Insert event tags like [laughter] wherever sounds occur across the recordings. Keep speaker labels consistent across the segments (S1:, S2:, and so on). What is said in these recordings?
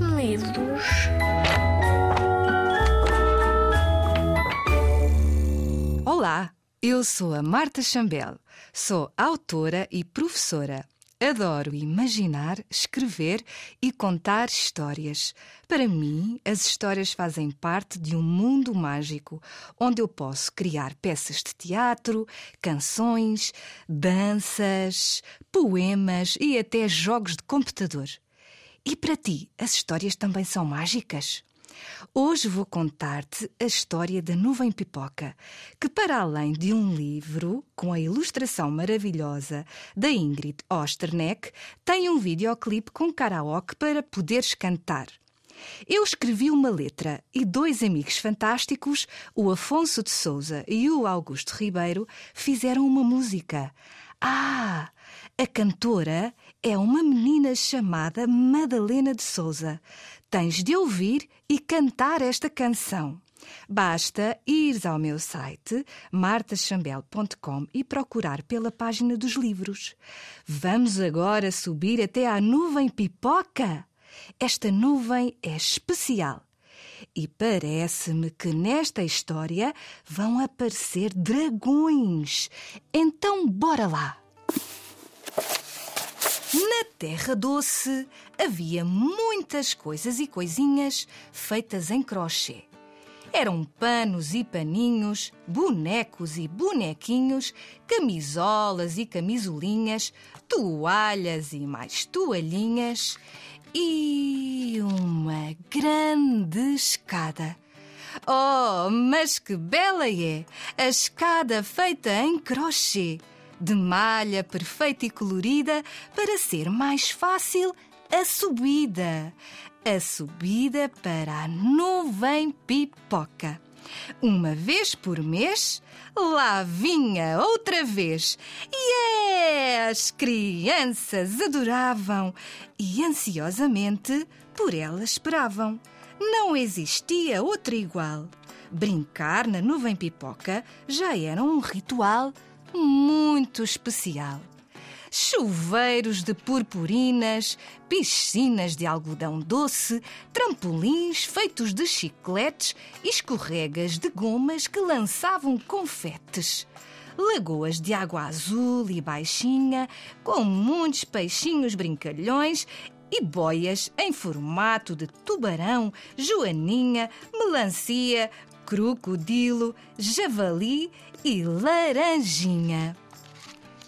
S1: medos.
S2: Olá, eu sou a Marta Chambel. Sou autora e professora. Adoro imaginar, escrever e contar histórias. Para mim, as histórias fazem parte de um mundo mágico onde eu posso criar peças de teatro, canções, danças, poemas e até jogos de computador. E para ti, as histórias também são mágicas? Hoje vou contar-te a história da nuvem pipoca, que, para além de um livro com a ilustração maravilhosa da Ingrid Osterneck, tem um videoclipe com karaoke para poderes cantar. Eu escrevi uma letra e dois amigos fantásticos, o Afonso de Souza e o Augusto Ribeiro, fizeram uma música. Ah! A cantora é uma menina chamada Madalena de Souza. Tens de ouvir e cantar esta canção. Basta ires ao meu site martachambel.com e procurar pela página dos livros. Vamos agora subir até à nuvem pipoca. Esta nuvem é especial. E parece-me que nesta história vão aparecer dragões. Então, bora lá! Na Terra Doce havia muitas coisas e coisinhas feitas em crochê. Eram panos e paninhos, bonecos e bonequinhos, camisolas e camisolinhas, toalhas e mais toalhinhas e uma grande escada. Oh, mas que bela é! A escada feita em crochê! de malha perfeita e colorida para ser mais fácil a subida. A subida para a nuvem pipoca. Uma vez por mês, lá vinha outra vez. E as crianças adoravam e ansiosamente por ela esperavam. Não existia outra igual. Brincar na nuvem pipoca já era um ritual muito especial. Chuveiros de purpurinas, piscinas de algodão doce, trampolins feitos de chicletes e escorregas de gomas que lançavam confetes. Lagoas de água azul e baixinha, com muitos peixinhos brincalhões e boias em formato de tubarão, joaninha, melancia, crocodilo, javali e laranjinha.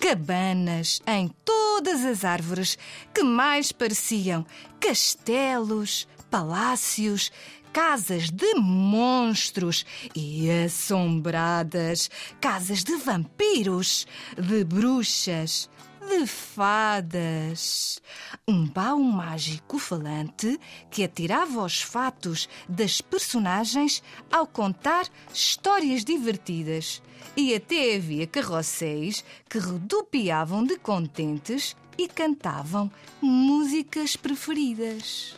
S2: Cabanas em todas as árvores que mais pareciam. Castelos, palácios, casas de monstros e assombradas, casas de vampiros, de bruxas, de fadas. Um baú mágico falante que atirava os fatos das personagens ao contar histórias divertidas. E até havia carrosséis que rodopiavam de contentes e cantavam músicas preferidas.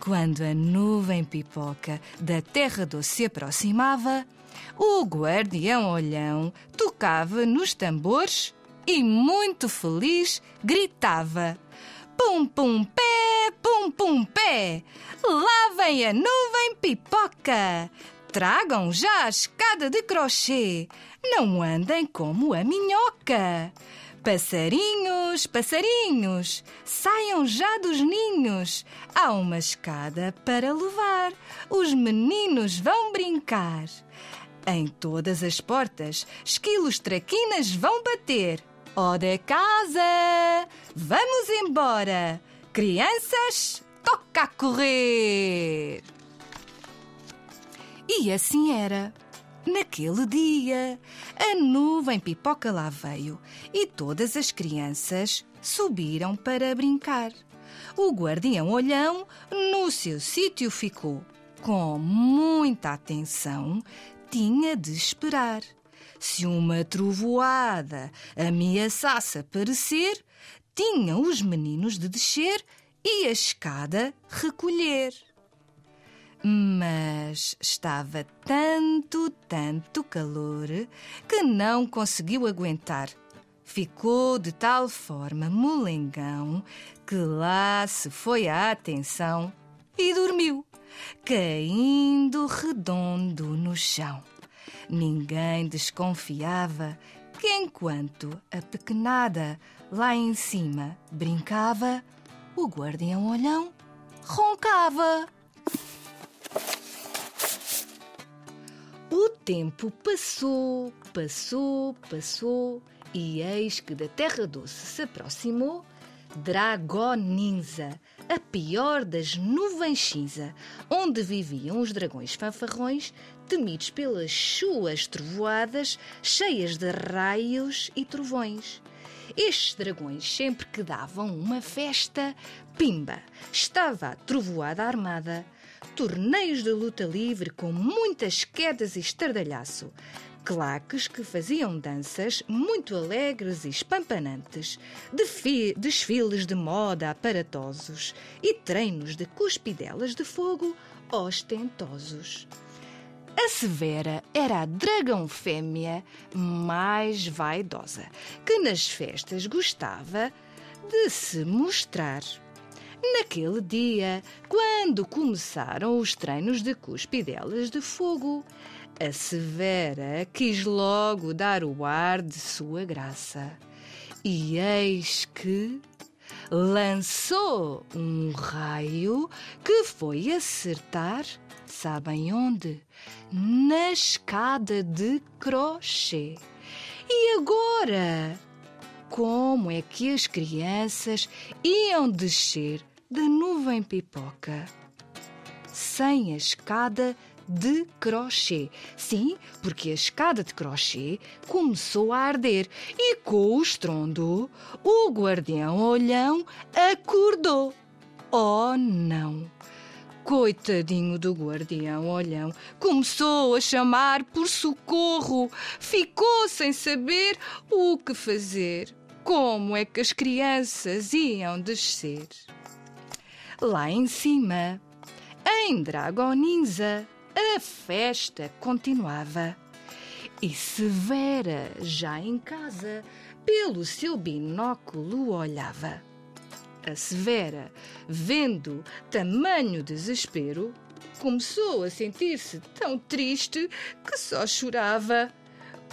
S2: Quando a nuvem pipoca da terra doce se aproximava, o guardião olhão tocava nos tambores e, muito feliz, gritava: Pum pum pé, pum pum pé, lá vem a nuvem pipoca. Tragam já a escada de crochê, não andem como a minhoca. Passarinhos, passarinhos, saiam já dos ninhos. Há uma escada para levar, os meninos vão brincar. Em todas as portas, esquilos traquinas vão bater. Casa, vamos embora. Crianças, toca a correr. E assim era. Naquele dia, a nuvem pipoca lá veio e todas as crianças subiram para brincar. O guardião olhão no seu sítio ficou. Com muita atenção, tinha de esperar. Se uma trovoada ameaçasse aparecer, tinham os meninos de descer e a escada recolher. Mas estava tanto, tanto calor que não conseguiu aguentar. Ficou de tal forma molengão que lá se foi a atenção e dormiu, caindo redondo no chão. Ninguém desconfiava que enquanto a pequenada lá em cima brincava, o guardião olhão roncava. O tempo passou, passou, passou, e eis que da Terra Doce se aproximou Dragoninza, a pior das nuvens cinza, onde viviam os dragões fanfarrões, temidos pelas suas trovoadas, cheias de raios e trovões. Estes dragões, sempre que davam uma festa, pimba, estava a trovoada armada. Torneios de luta livre com muitas quedas e estardalhaço claques que faziam danças muito alegres e espampanantes, desfiles de moda aparatosos e treinos de cuspidelas de fogo ostentosos. A Severa era a dragão fêmea mais vaidosa, que nas festas gostava de se mostrar. Naquele dia, quando começaram os treinos de cuspidelas de fogo, a Severa quis logo dar o ar de sua graça. E eis que lançou um raio que foi acertar, sabem onde? Na escada de crochê. E agora? Como é que as crianças iam descer da nuvem pipoca? Sem a escada de crochê. Sim, porque a escada de crochê começou a arder e com o estrondo, o guardião olhão acordou. Oh, não! Coitadinho do guardião olhão, começou a chamar por socorro, ficou sem saber o que fazer. Como é que as crianças iam descer? Lá em cima, em Dragoninza, a festa continuava. E Severa, já em casa, pelo seu binóculo olhava. A Severa, vendo tamanho desespero, começou a sentir-se tão triste que só chorava.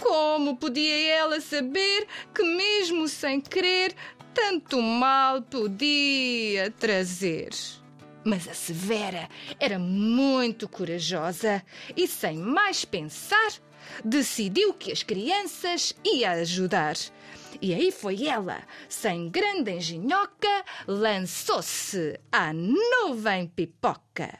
S2: Como podia ela saber que, mesmo sem querer, tanto mal podia trazer? Mas a Severa era muito corajosa e, sem mais pensar, decidiu que as crianças ia ajudar. E aí foi ela, sem grande engenhoca, lançou-se à nuvem pipoca.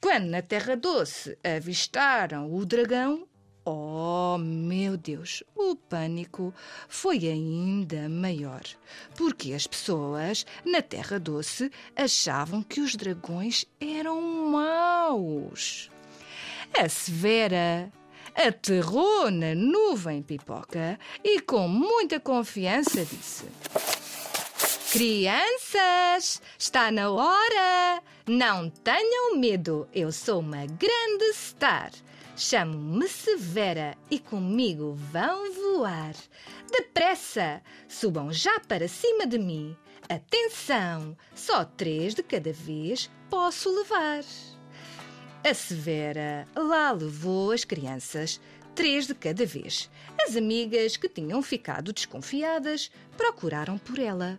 S2: Quando na Terra Doce avistaram o dragão, Oh, meu Deus, o pânico foi ainda maior, porque as pessoas na Terra Doce achavam que os dragões eram maus. A Severa aterrou na nuvem pipoca e, com muita confiança, disse: Crianças, está na hora! Não tenham medo, eu sou uma grande star. Chamo-me Severa e comigo vão voar. Depressa! Subam já para cima de mim. Atenção! Só três de cada vez posso levar. A Severa lá levou as crianças, três de cada vez. As amigas que tinham ficado desconfiadas procuraram por ela.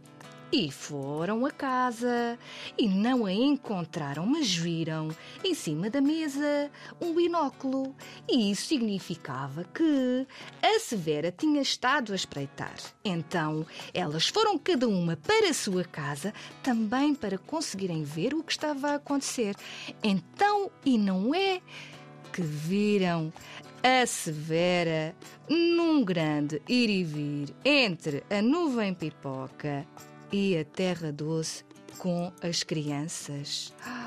S2: E foram a casa e não a encontraram, mas viram em cima da mesa um binóculo. E isso significava que a Severa tinha estado a espreitar. Então elas foram cada uma para a sua casa, também para conseguirem ver o que estava a acontecer. Então, e não é que viram a Severa num grande ir e vir entre a nuvem pipoca e a terra doce com as crianças. [gasps]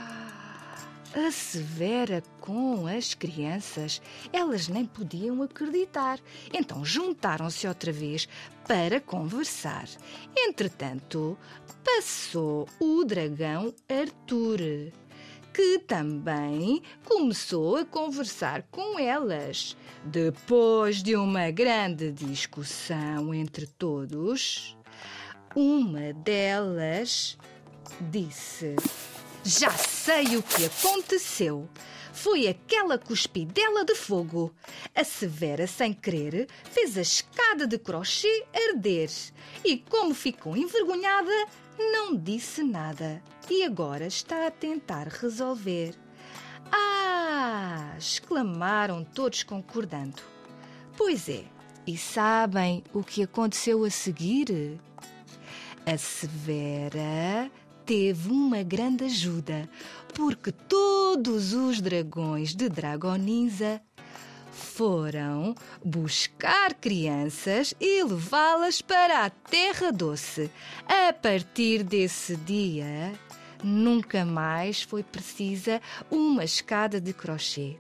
S2: A Severa com as crianças. Elas nem podiam acreditar. Então juntaram-se outra vez para conversar. Entretanto, passou o dragão Arthur, que também começou a conversar com elas. Depois de uma grande discussão entre todos, uma delas disse: Já sei o que aconteceu. Foi aquela cuspidela de fogo. A Severa, sem querer, fez a escada de crochê arder. E como ficou envergonhada, não disse nada. E agora está a tentar resolver. Ah! exclamaram todos concordando. Pois é, e sabem o que aconteceu a seguir? A Severa teve uma grande ajuda, porque todos os dragões de Dragoninza foram buscar crianças e levá-las para a Terra Doce. A partir desse dia, nunca mais foi precisa uma escada de crochê.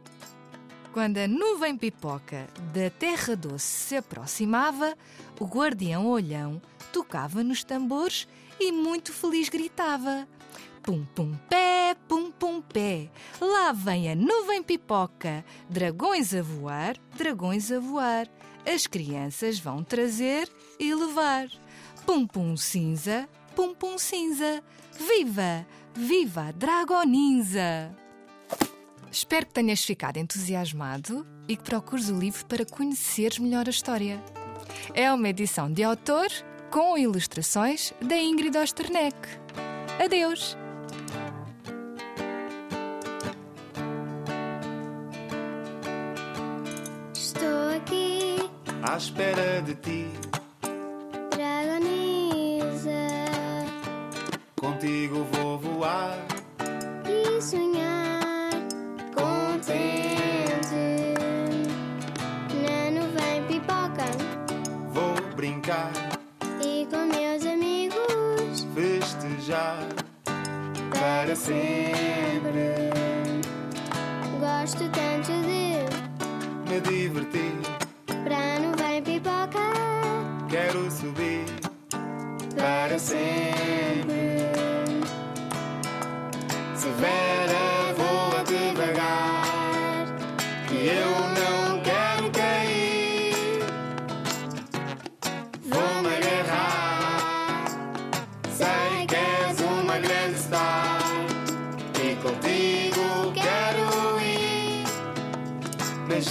S2: Quando a nuvem pipoca da Terra Doce se aproximava, o guardião olhão tocava nos tambores e muito feliz gritava: Pum pum pé, pum pum pé, lá vem a nuvem pipoca, dragões a voar, dragões a voar. As crianças vão trazer e levar. Pum pum cinza, pum pum cinza, viva, viva a Dragoninza! Espero que tenhas ficado entusiasmado e que procures o livro para conheceres melhor a história. É uma edição de autor com ilustrações da Ingrid Osterneck. Adeus!
S1: Estou aqui
S3: à espera de ti. Festejar para sempre.
S1: gosto tanto de
S3: Me divertir,
S1: para a nuvem pipoca
S3: quero subir para sempre. Severa,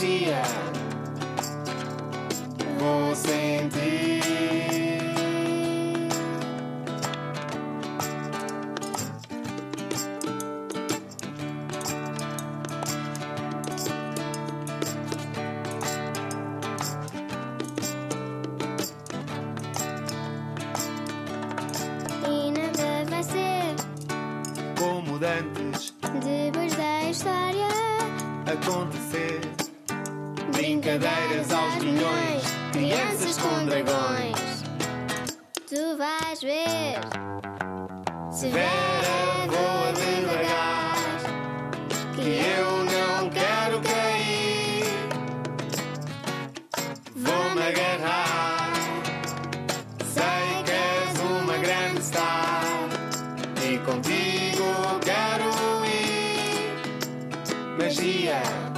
S3: Magia. Vou sentir.
S1: e nada vai ser
S3: Como dantes
S1: depois da história
S3: acontecer. Brincadeiras aos milhões, crianças com dragões.
S1: tu vais ver
S3: Vera, voa devagar, que eu não quero cair. Vou-me agarrar, sei que és uma grande star. E contigo quero ir. Magia,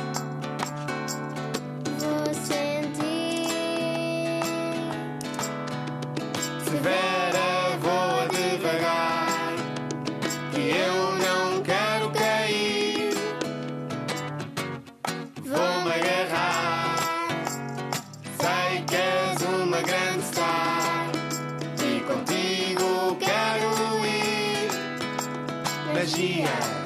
S3: e